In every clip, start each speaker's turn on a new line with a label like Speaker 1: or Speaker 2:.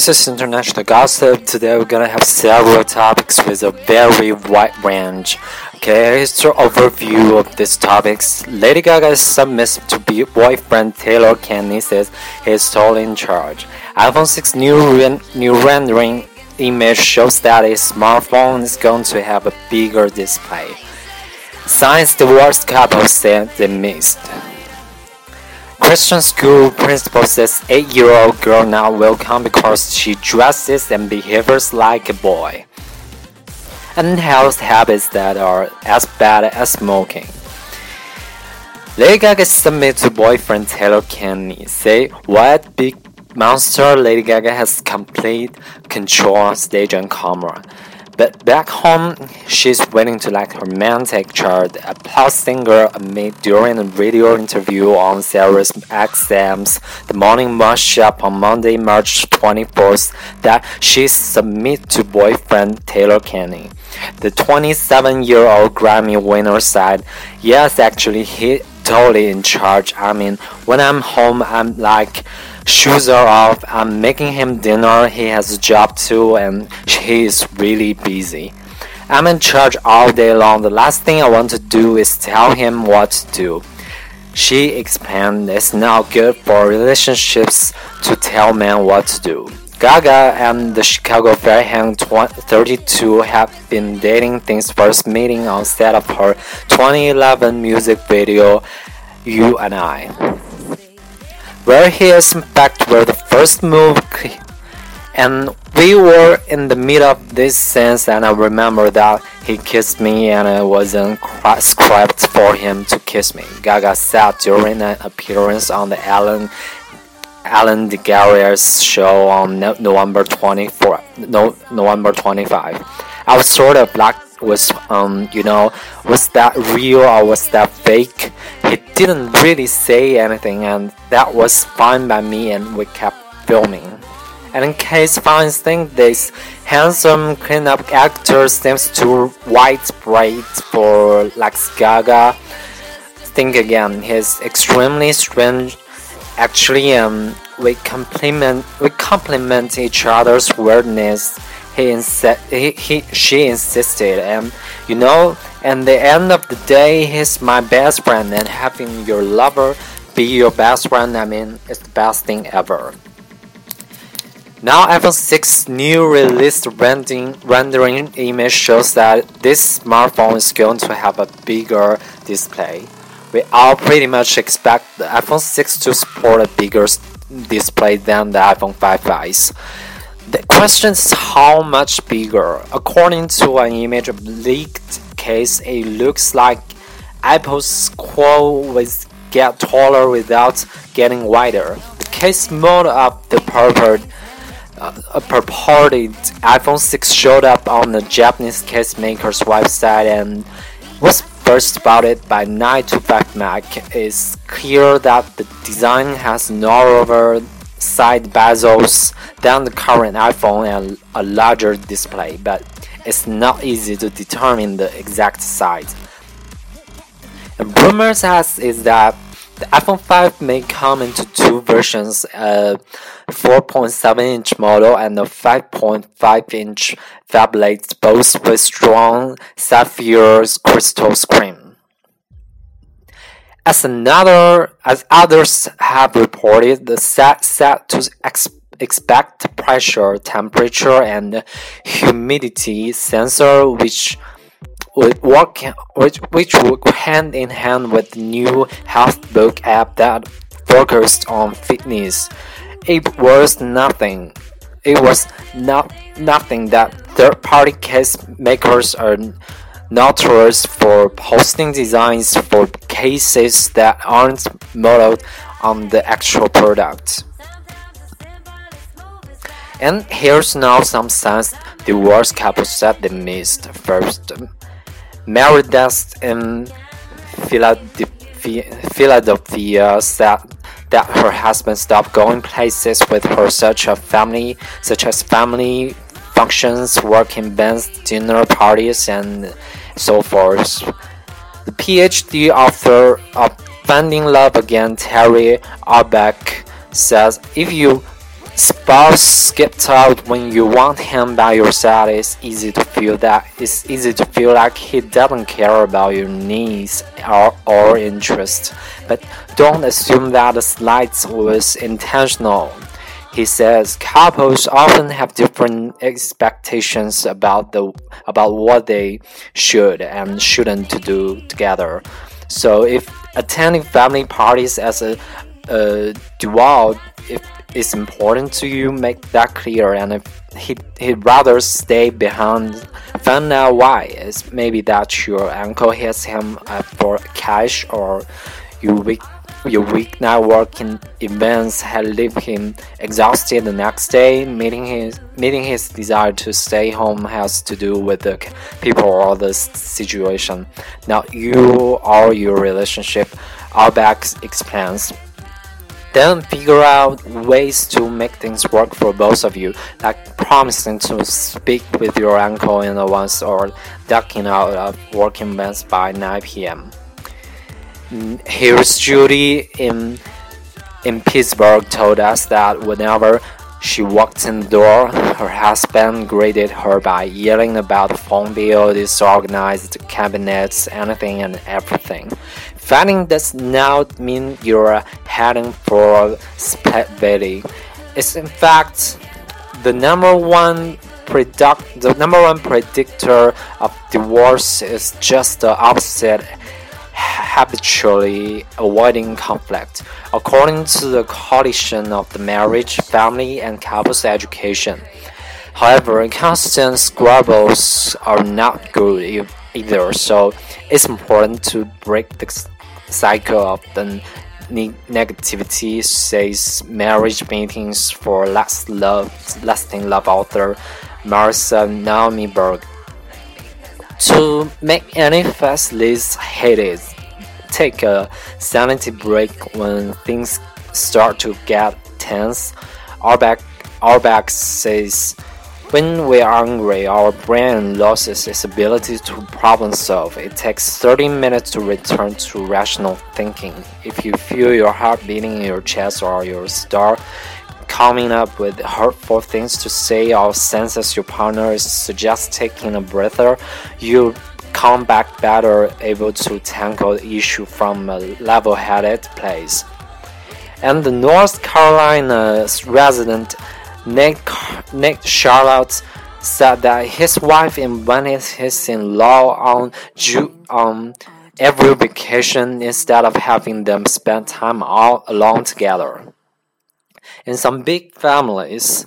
Speaker 1: This is International Gossip. Today we're gonna have several topics with a very wide range. Okay, here's an overview of these topics. Lady Gaga submits to be boyfriend Taylor Kinney says he's totally in charge. iPhone 6 new, new rendering image shows that a smartphone is going to have a bigger display. Science divorced couple said they missed. Christian school principal says eight-year-old girl now welcome because she dresses and behaves like a boy. And health habits that are as bad as smoking. Lady Gaga submit to boyfriend Taylor Kinney. Say what big monster Lady Gaga has complete control on stage and camera. But back home, she's waiting to let her man take charge. Applause singer admitted during a radio interview on Sarah's XM's The Morning Mashup on Monday, March 24th, that she submit to boyfriend Taylor Kinney. The 27-year-old Grammy winner said, "Yes, actually, he totally in charge. I mean, when I'm home, I'm like." Shoes are off. I'm making him dinner. He has a job too, and he is really busy. I'm in charge all day long. The last thing I want to do is tell him what to do. She explained it's not good for relationships to tell men what to do. Gaga and the Chicago Fire Hang 32 have been dating since first meeting on set of her 2011 music video, You and I where he is in fact where the first move and we were in the middle of this sense and I remember that he kissed me and it wasn't script for him to kiss me. Gaga said during an appearance on the Ellen Ellen DeGeneres show on November 24 no, November 25. I was sort of like was um you know was that real or was that fake? He didn't really say anything and that was fine by me and we kept filming. And in case fans think this handsome cleanup actor seems too widespread for Lex Gaga think again. He's extremely strange. Actually um we complement we complement each other's weirdness he, insi- he, he she insisted and you know at the end of the day he's my best friend and having your lover be your best friend i mean it's the best thing ever. Now iphone 6 new released rendering, rendering image shows that this smartphone is going to have a bigger display. We all pretty much expect the iphone 6 to support a bigger display than the iphone 5s the question is how much bigger. According to an image leaked case, it looks like Apple's Quad will get taller without getting wider. The case mode of the purported, uh, purported iPhone 6 showed up on the Japanese case maker's website and was first spotted by 9to5Mac. It's clear that the design has narrower side bezels than the current iPhone and a larger display, but it's not easy to determine the exact size. And rumors has is that the iPhone 5 may come into two versions, a 4.7 inch model and a 5.5 inch phablet, both with strong sapphire crystal screen. As another, as others have reported, the set set to ex expect pressure, temperature, and humidity sensor, which would work, which which would hand in hand with the new HealthBook app that focused on fitness. It was nothing. It was not nothing that third-party case makers are notorious for posting designs for cases that aren't modeled on the actual product. And here's now some signs the worst couple said they missed. First, Meredith in Philadelphia, Philadelphia said that her husband stopped going places with her such a family such as family functions, working bands, dinner parties, and so forth. The PhD author of Finding Love Again, Terri Orbuch, says if you spouse skipped out when you want him by your side, it's easy to feel that it's easy to feel like he doesn't care about your needs or, or interests. But don't assume that the slight was intentional. He says couples often have different expectations about the about what they should and shouldn't do together. So if attending family parties as a, a duo, if it's important to you, make that clear. And if he he'd rather stay behind, find out why. It's maybe that your uncle hits him uh, for cash or you weak your weak networking events had left him exhausted the next day. Meeting his meeting his desire to stay home has to do with the people or the situation. Now you or your relationship are back explains. Then figure out ways to make things work for both of you, like promising to speak with your uncle in advance or ducking out of working events by 9 p.m. Here's Judy in in Pittsburgh told us that whenever she walked in the door, her husband greeted her by yelling about the phone bill, disorganized cabinets, anything and everything. Fighting does not mean you're heading for spaghetti. It's in fact the number one predict the number one predictor of divorce is just the opposite habitually avoiding conflict, according to the Coalition of the Marriage, Family and Couples Education. However, constant squabbles are not good either, so it's important to break the cycle of the negativity, says marriage meetings for last love, lasting love author Marissa Naomi Berg. To make any fast list hated, take a sanity break when things start to get tense. Orbuch, Orbuch says, when we are angry, our brain loses its ability to problem solve. It takes 30 minutes to return to rational thinking. If you feel your heart beating in your chest or your start coming up with hurtful things to say or senses your partner is suggest taking a breather, you come back better able to tackle the issue from a level-headed place. And the North Carolina resident Nick, Nick Charlotte said that his wife invited his in-law on um, every vacation instead of having them spend time all alone together. In some big families,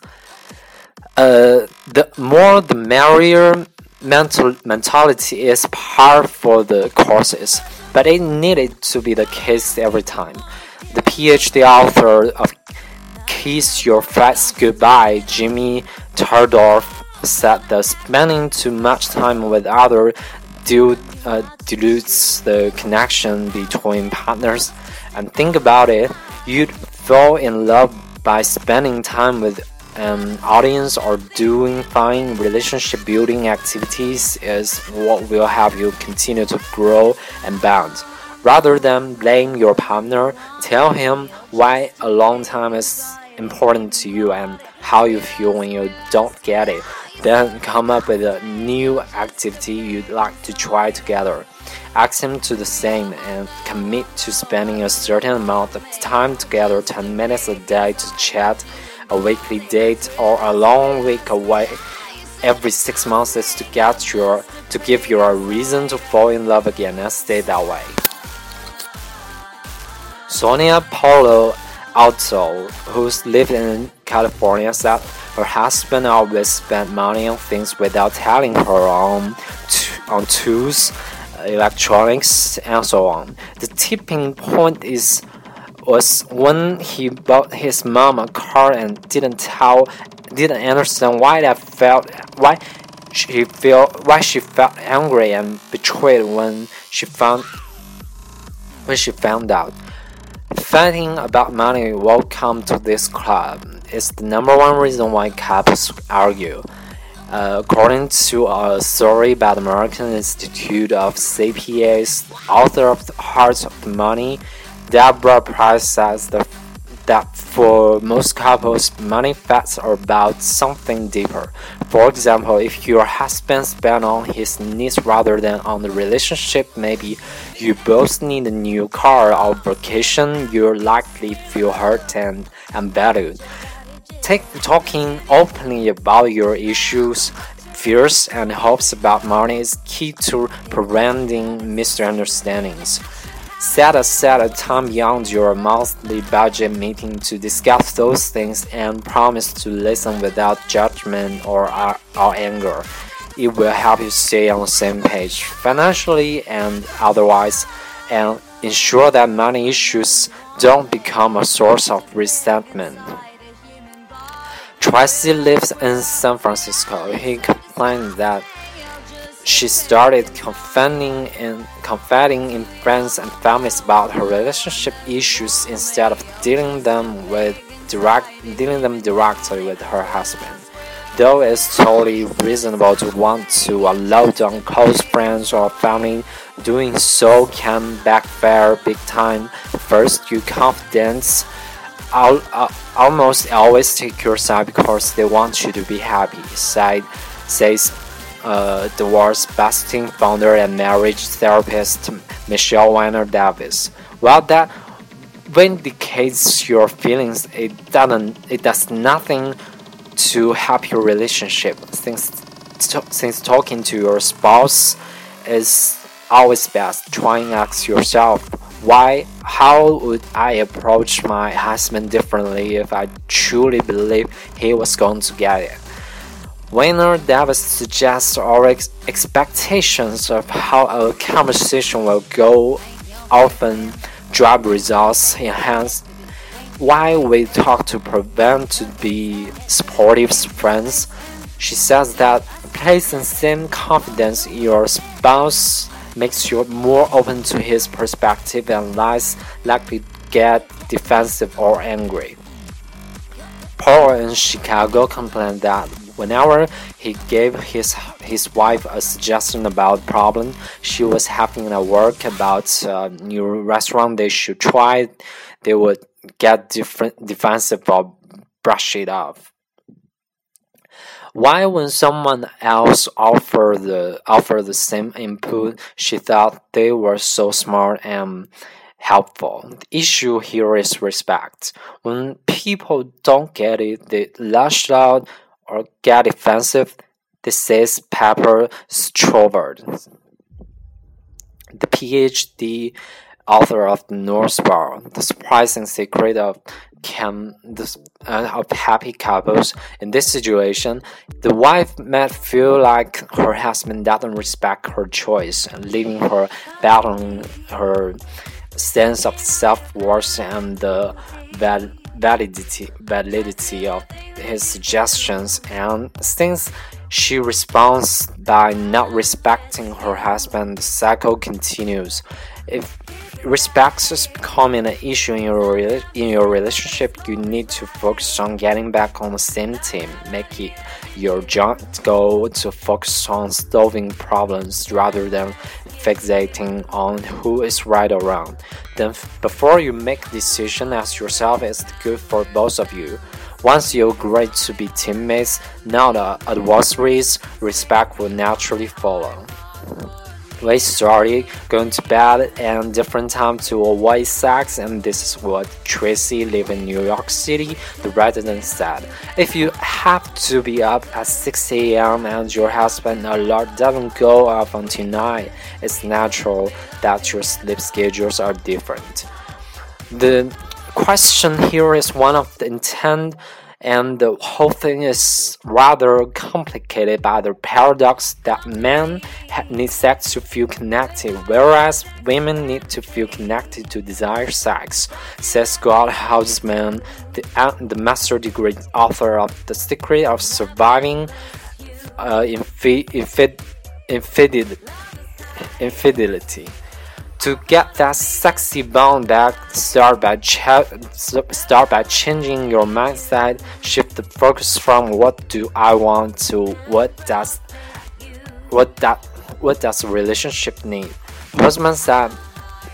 Speaker 1: uh, the more the merrier mental mentality is par for the courses, but it needed to be the case every time. The PhD author of Kiss Your Friends Goodbye, Jimmy Tardorf said that spending too much time with other dude, uh, dilutes the connection between partners. And think about it, you'd fall in love by spending time with an audience or doing fine relationship building activities is what will help you continue to grow and bond. Rather than blame your partner, tell him why a long time is important to you and how you feel when you don't get it. Then come up with a new activity you'd like to try together. Ask him to the same and commit to spending a certain amount of time together 10 minutes a day to chat a weekly date or a long week away every six months is to get your to give you a reason to fall in love again and stay that way. Sonia Palo Alto, who's lived in California, said her husband always spent money on things without telling her on on tools, electronics, and so on. The tipping point is was when he bought his mom a car and didn't tell, didn't understand why that felt, why she felt, why she felt angry and betrayed when she found, when she found out. Fighting about money welcome to this club is the number one reason why couples argue. Uh, according to a story by the American Institute of CPAs, author of The Heart of the Money, Deborah Price says the that for most couples, money facts are about something deeper. For example, if your husband spends on his needs rather than on the relationship, maybe you both need a new car or vacation, you'll likely feel hurt and unvalued. Take talking openly about your issues, fears, and hopes about money is key to preventing misunderstandings. Set aside a time beyond your monthly budget meeting to discuss those things and promise to listen without judgment or, uh, or anger. It will help you stay on the same page financially and otherwise, and ensure that money issues don't become a source of resentment. Tracy lives in San Francisco. He complained that she started confiding in, confiding in friends and families about her relationship issues instead of dealing them with direct dealing them directly with her husband. Though it's totally reasonable to want to allow down close friends or family, doing so can backfire big time. First, your confidence uh, almost always take your side because they want you to be happy, said, says uh, divorce busting founder and marriage therapist Michelle Weiner Davis. While that vindicates your feelings, it doesn't. It does nothing to help your relationship. Since since talking to your spouse is always best, try and ask yourself why how would I approach my husband differently if I truly believe he was going to get it? Weiner Davis suggests our ex expectations of how a conversation will go often drive results enhance why we talk to prevent to be supportive friends. She says that placing same confidence in your spouse makes you more open to his perspective and less likely to get defensive or angry. Paul in Chicago complained that Whenever he gave his his wife a suggestion about problem she was having at work about a new restaurant they should try, they would get different defensive or brush it off. Why, when someone else offered the offer the same input, she thought they were so smart and helpful. The issue here is respect. When people don't get it, they lash out or get defensive, this is Pepper Strovard, the PhD author of the North Star, The Surprising Secret of Cam, the, uh, of Happy Couples. In this situation, the wife might feel like her husband doesn't respect her choice, leaving her battling her sense of self worth and the value validity validity of his suggestions and since she responds by not respecting her husband. The cycle continues. If respect is becoming an issue in your in your relationship you need to focus on getting back on the same team. Make it your joint goal to focus on solving problems rather than fixating on who is right or wrong. Then, before you make decision, ask yourself is good for both of you? Once you agree to be teammates, not adversaries, respect will naturally follow. We started going to bed and different time to avoid sex, and this is what Tracy, living in New York City, the resident said. If you have to be up at 6 a.m. and your husband alert doesn't go off until 9, it's natural that your sleep schedules are different. The question here is one of the intent and the whole thing is rather complicated by the paradox that men need sex to feel connected, whereas women need to feel connected to desire sex, says Scott Haltzman, the, uh, the master degree author of The Secret of Surviving uh, infi infid infidelity. infidelity to get that sexy bone back, start by start by changing your mindset. Shift the focus from what do I want to what does what that what does relationship need. Postman said,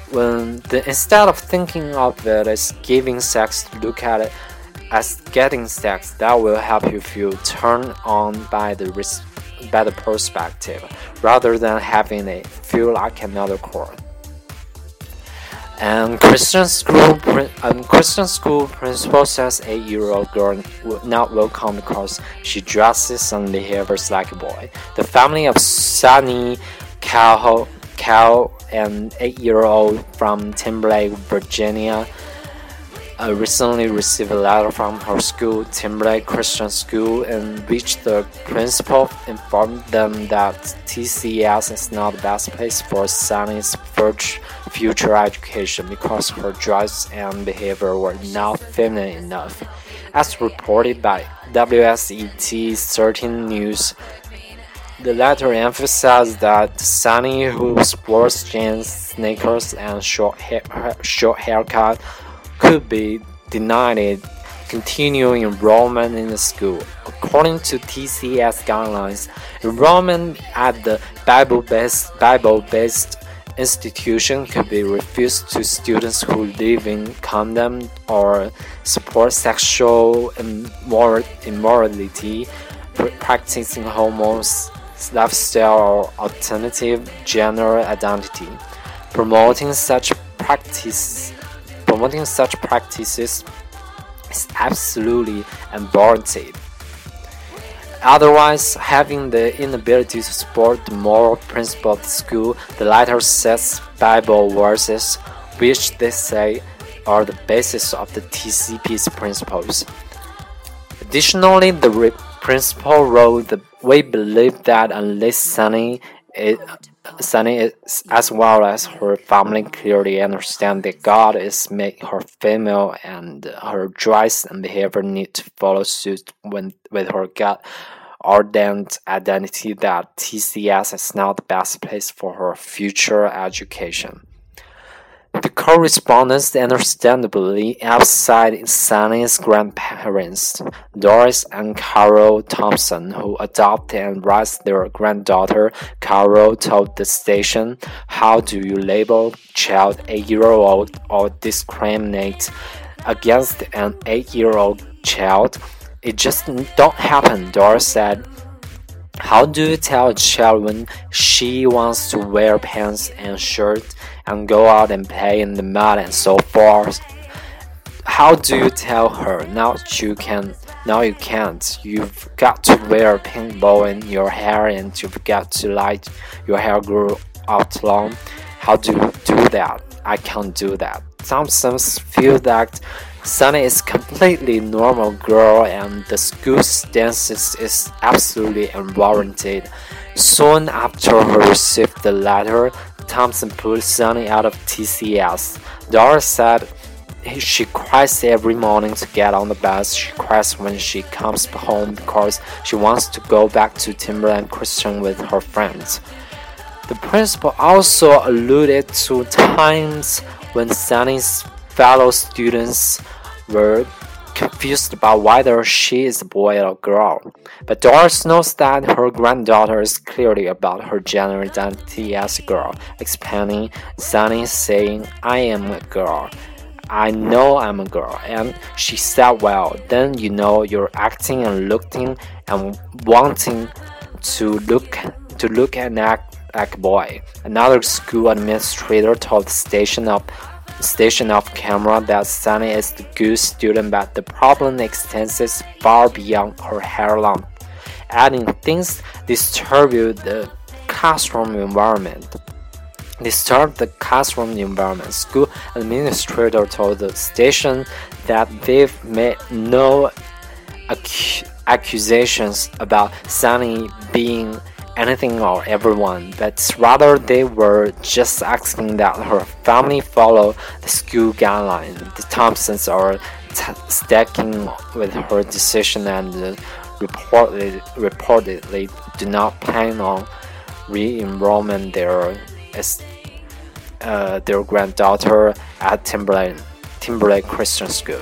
Speaker 1: when the, instead of thinking of it as giving sex, look at it as getting sex. That will help you feel turned on by the by the perspective, rather than having it feel like another chore. And Christian school, um, Christian school principal says eight-year-old girl not welcome because she dresses and behaves like a boy. The family of Sunny Kahle, Kahle an eight-year-old from Timberlake, Virginia, uh, recently received a letter from her school, Timberlake Christian School, in which the principal informed them that TCS is not the best place for Sunny's future education because her dress and behavior were not feminine enough. As reported by WSET 13 News, the letter emphasized that Sunny, who sports jeans, sneakers, and short, hair, short haircut, could be denied continuing enrollment in the school. According to TCS guidelines, enrollment at the Bible-based Bible-based institution could be refused to students who live in condemned or support sexual immorality, practicing homos lifestyle or alternative gender identity. Promoting such practices promoting such practices is absolutely unwarranted. Otherwise, having the inability to support the moral principle of the school, the latter sets Bible verses, which they say are the basis of the TCP's principles. Additionally, the principal wrote that we believe that unless Sunny Sunny as well as her family clearly understand that God is made her female and her dress and behavior need to follow suit when, with her God ordained identity that TCS is not the best place for her future education. The correspondence understandably outside Sunny's grandparents, Doris and Carol Thompson, who adopted and raised their granddaughter. Carol told the station, How do you label child 8-year-old or discriminate against an 8-year-old child? It just don't happen, Doris said. How do you tell a child when she wants to wear pants and shirt and go out and play in the mud and so forth? How do you tell her now you can now you can't? You've got to wear a pink bow in your hair and you've got to let your hair grow out long. How do you do that? I can't do that. Thompsons feel that Sunny is completely normal girl and the school stance is absolutely unwarranted. Soon after her received the letter, Thompson pulled Sunny out of TCS. Dora said she cries every morning to get on the bus. She cries when she comes home because she wants to go back to Timberlake Christian with her friends. The principal also alluded to times when Sunny's fellow students were confused about whether she is a boy or girl. But Doris knows that her granddaughter is clearly about her gender identity as a girl, explaining Sunny saying, I am a girl. I know I'm a girl. And she said, Well, then you know you're acting and looking and wanting to look to look and act like a boy. Another school administrator told the station of station off camera that Sunny is the good student, but the problem extends far beyond her hair length, adding things disturb the classroom environment. Disturb the classroom environment. School administrator told the station that they've made no accusations about Sunny being anything or everyone, but rather they were just asking that her family follow the school guidelines. The Thompsons are sticking with her decision and reportedly, reportedly do not plan on re-enrollment their uh, their granddaughter at Timberlake Timberlake Christian School.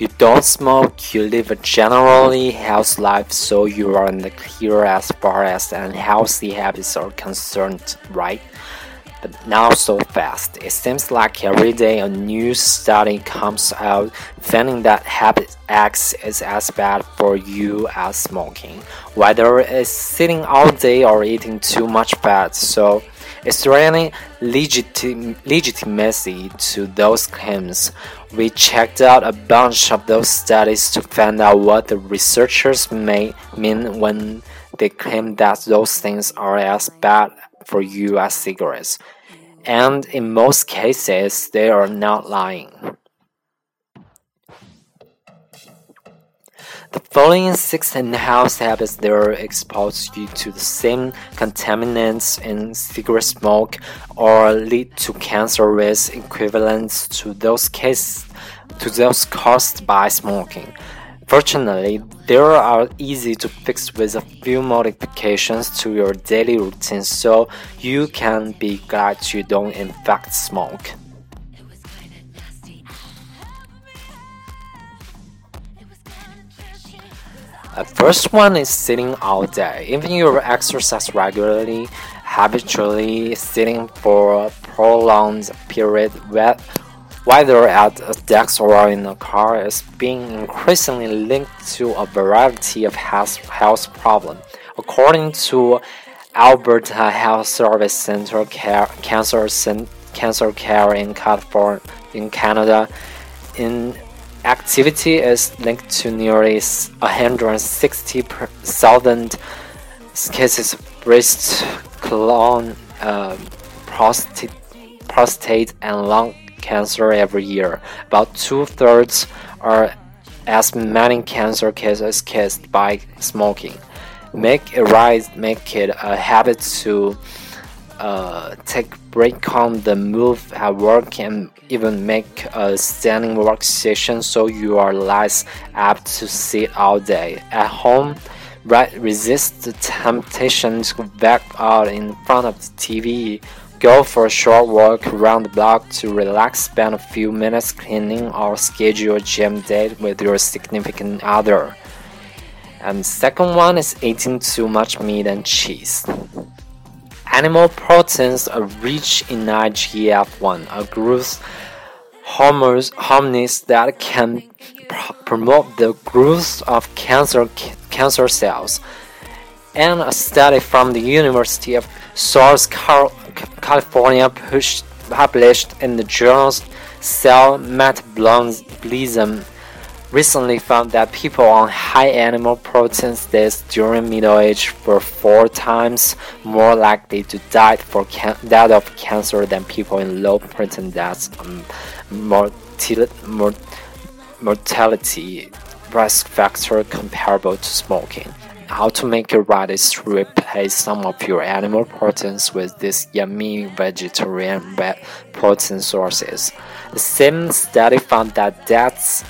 Speaker 1: You don't smoke, you live a generally healthy life, so you are in the clear as far as unhealthy habits are concerned, right? But now so fast. It seems like every day a new study comes out finding that habit X is as bad for you as smoking, whether it's sitting all day or eating too much fat. So, is there any legitim legitimacy to those claims? We checked out a bunch of those studies to find out what the researchers may mean when they claim that those things are as bad for you as cigarettes. And in most cases, they are not lying. The following six in-house habits there expose you to the same contaminants in cigarette smoke or lead to cancer risk equivalent to those cases to those caused by smoking. Fortunately, they are easy to fix with a few modifications to your daily routine so you can be glad you don't in fact smoke. Uh, first one is sitting all day. Even if you exercise regularly, habitually sitting for a prolonged period, whether at a desk or in a car, is being increasingly linked to a variety of health, health problems. According to Alberta Health Service Center care, Cancer, Cancer Care in California, in Canada, in activity is linked to nearly 160,000 cases of breast, colon, uh, prostate, prostate, and lung cancer every year. About two thirds are as many cancer cases caused by smoking. Make it right, make it a habit to uh, take break on the move at work and even make a standing work session so you are less apt to sit all day. At home, right, resist the temptation to back out in front of the TV. Go for a short walk around the block to relax, spend a few minutes cleaning, or schedule a gym date with your significant other. And second one is eating too much meat and cheese. Animal proteins are rich in IGF-1, a growth hormone that can pr promote the growth of cancer cancer cells. And a study from the University of South California published in the journal Cell Metabolism recently found that people on high animal protein diets during middle age were four times more likely to die for of cancer than people in low protein diets. Um, mortality risk factor comparable to smoking. How to make it right is to replace some of your animal proteins with these yummy vegetarian protein sources. The same study found that that's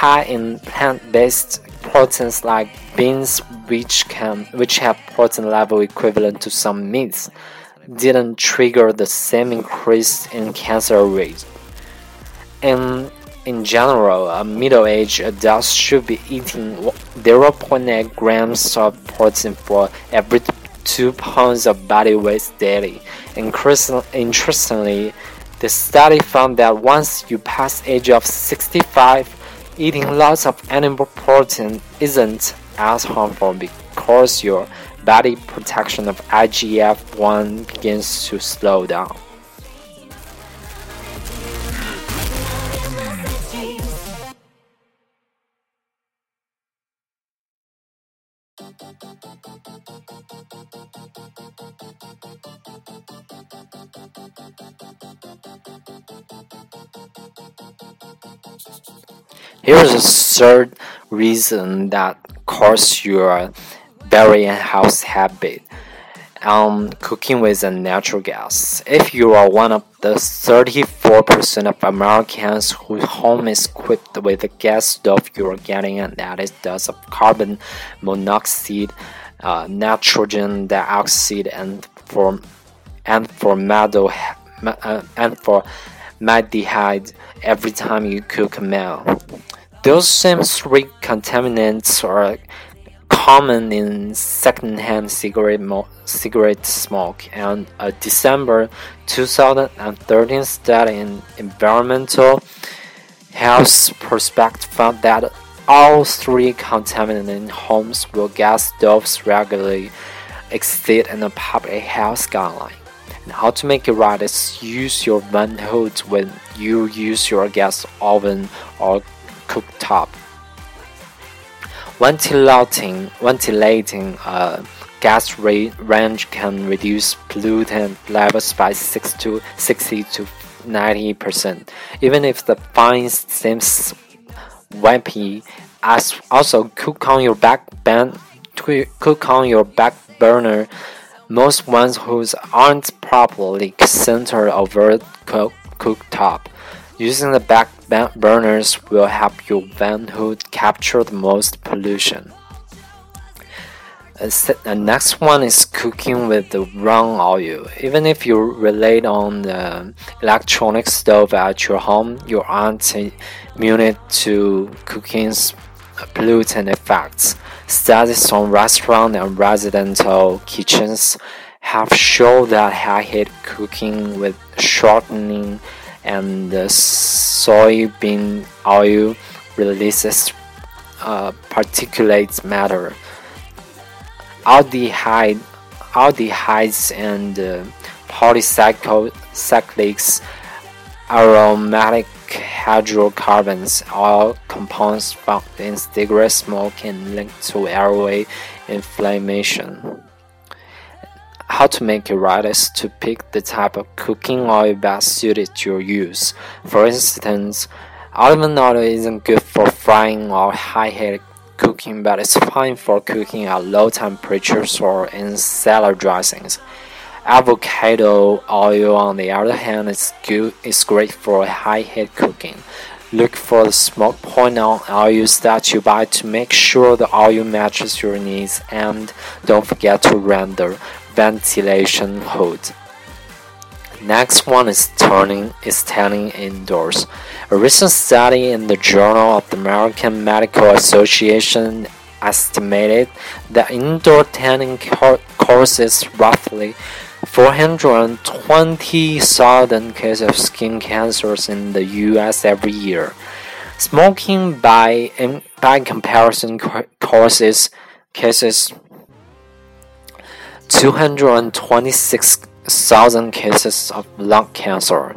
Speaker 1: high in plant-based proteins like beans which can which have protein level equivalent to some meats didn't trigger the same increase in cancer rate. And in general, a middle-aged adult should be eating 0.8 grams of protein for every 2 pounds of body weight daily. Interestingly, the study found that once you pass age of 65, Eating lots of animal protein isn't as harmful because your body protection of IGF 1 begins to slow down. Here's a third reason that causes your very unhealthy habit. Um, cooking with a natural gas. If you are one of the 34% of Americans whose home is equipped with a gas stove, you are getting an added dose of carbon monoxide, uh, nitrogen dioxide, and form and formaldehyde uh, and formaldehyde every time you cook a meal. Those same three contaminants are common in secondhand cigarette, cigarette smoke, and a December 2013 study in Environmental Health Prospect found that all three contaminated homes will gas stoves regularly exceed in the public health guideline. And how to make it right is use your vent hood when you use your gas oven or cooktop. Ventilating, ventilating a gas range can reduce pollutant levels by 6 to 60 to 90 percent. Even if the fine seems wimpy, as also cook on your back cook on your back burner. Most ones whose aren't properly centered over cook cooktop. Using the back burners will help your van hood capture the most pollution. The next one is cooking with the wrong oil. Even if you rely on the electronic stove at your home, you aren't immune to cooking's pollutant effects. Studies on restaurant and residential kitchens have shown that high heat cooking with shortening and soybean oil releases uh, particulate matter. Aldehyde, aldehydes and uh, polycyclics aromatic hydrocarbons are compounds found in cigarette smoke and linked to airway inflammation. How to make it right is to pick the type of cooking oil best suited to your use. For instance, olive oil isn't good for frying or high heat cooking, but it's fine for cooking at low temperatures or in salad dressings. Avocado oil, on the other hand, is good. is great for high heat cooking. Look for the smoke point on oils that you buy to make sure the oil matches your needs, and don't forget to the ventilation hood. Next one is turning is tanning indoors. A recent study in the Journal of the American Medical Association estimated that indoor tanning causes roughly 420,000 cases of skin cancers in the US every year. Smoking by by comparison causes cases 226,000 cases of lung cancer.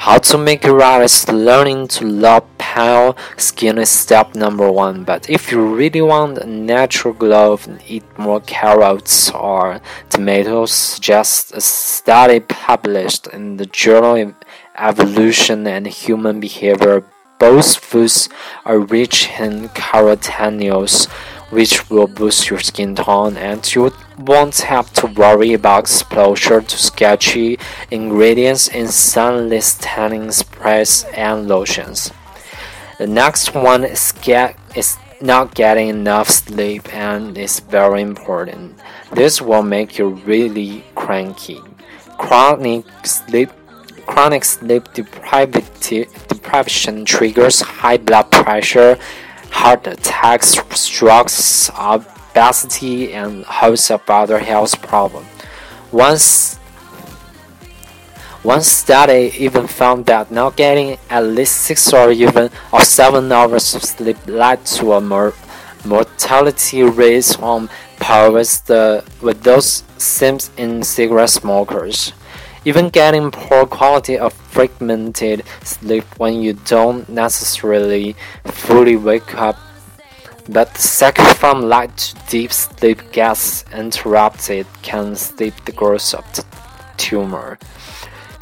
Speaker 1: How to make right is learning to love pale skin is step number one. But if you really want a natural glow, eat more carrots or tomatoes. Suggest a study published in the journal Evolution and Human Behavior. Both foods are rich in carotenos which will boost your skin tone and you won't have to worry about exposure to sketchy ingredients in sunless tanning sprays and lotions. The next one is get is not getting enough sleep and is very important. This will make you really cranky. Chronic sleep chronic sleep deprivation triggers high blood pressure heart attacks, strokes, obesity, and host of other health problems. Once one study even found that not getting at least six or even or seven hours of sleep led to a more mortality rate on par with, the, with those seen in cigarette smokers. Even getting poor quality of fragmented sleep when you don't necessarily fully wake up, but the cycle from light to deep sleep gets interrupted can steep the growth of the tumor.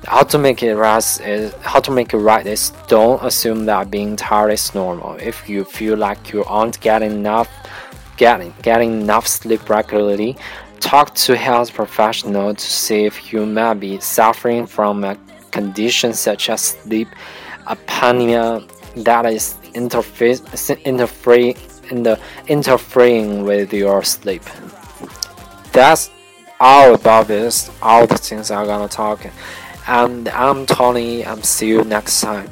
Speaker 1: How to make it right is how to make it right is don't assume that being tired is normal. If you feel like you aren't getting enough getting getting enough sleep regularly, Talk to health professional to see if you may be suffering from a condition such as sleep apnea that is interfering in the interfering with your sleep. That's all about this, all the things I'm gonna talk. And I'm Tony. I'm see you next time.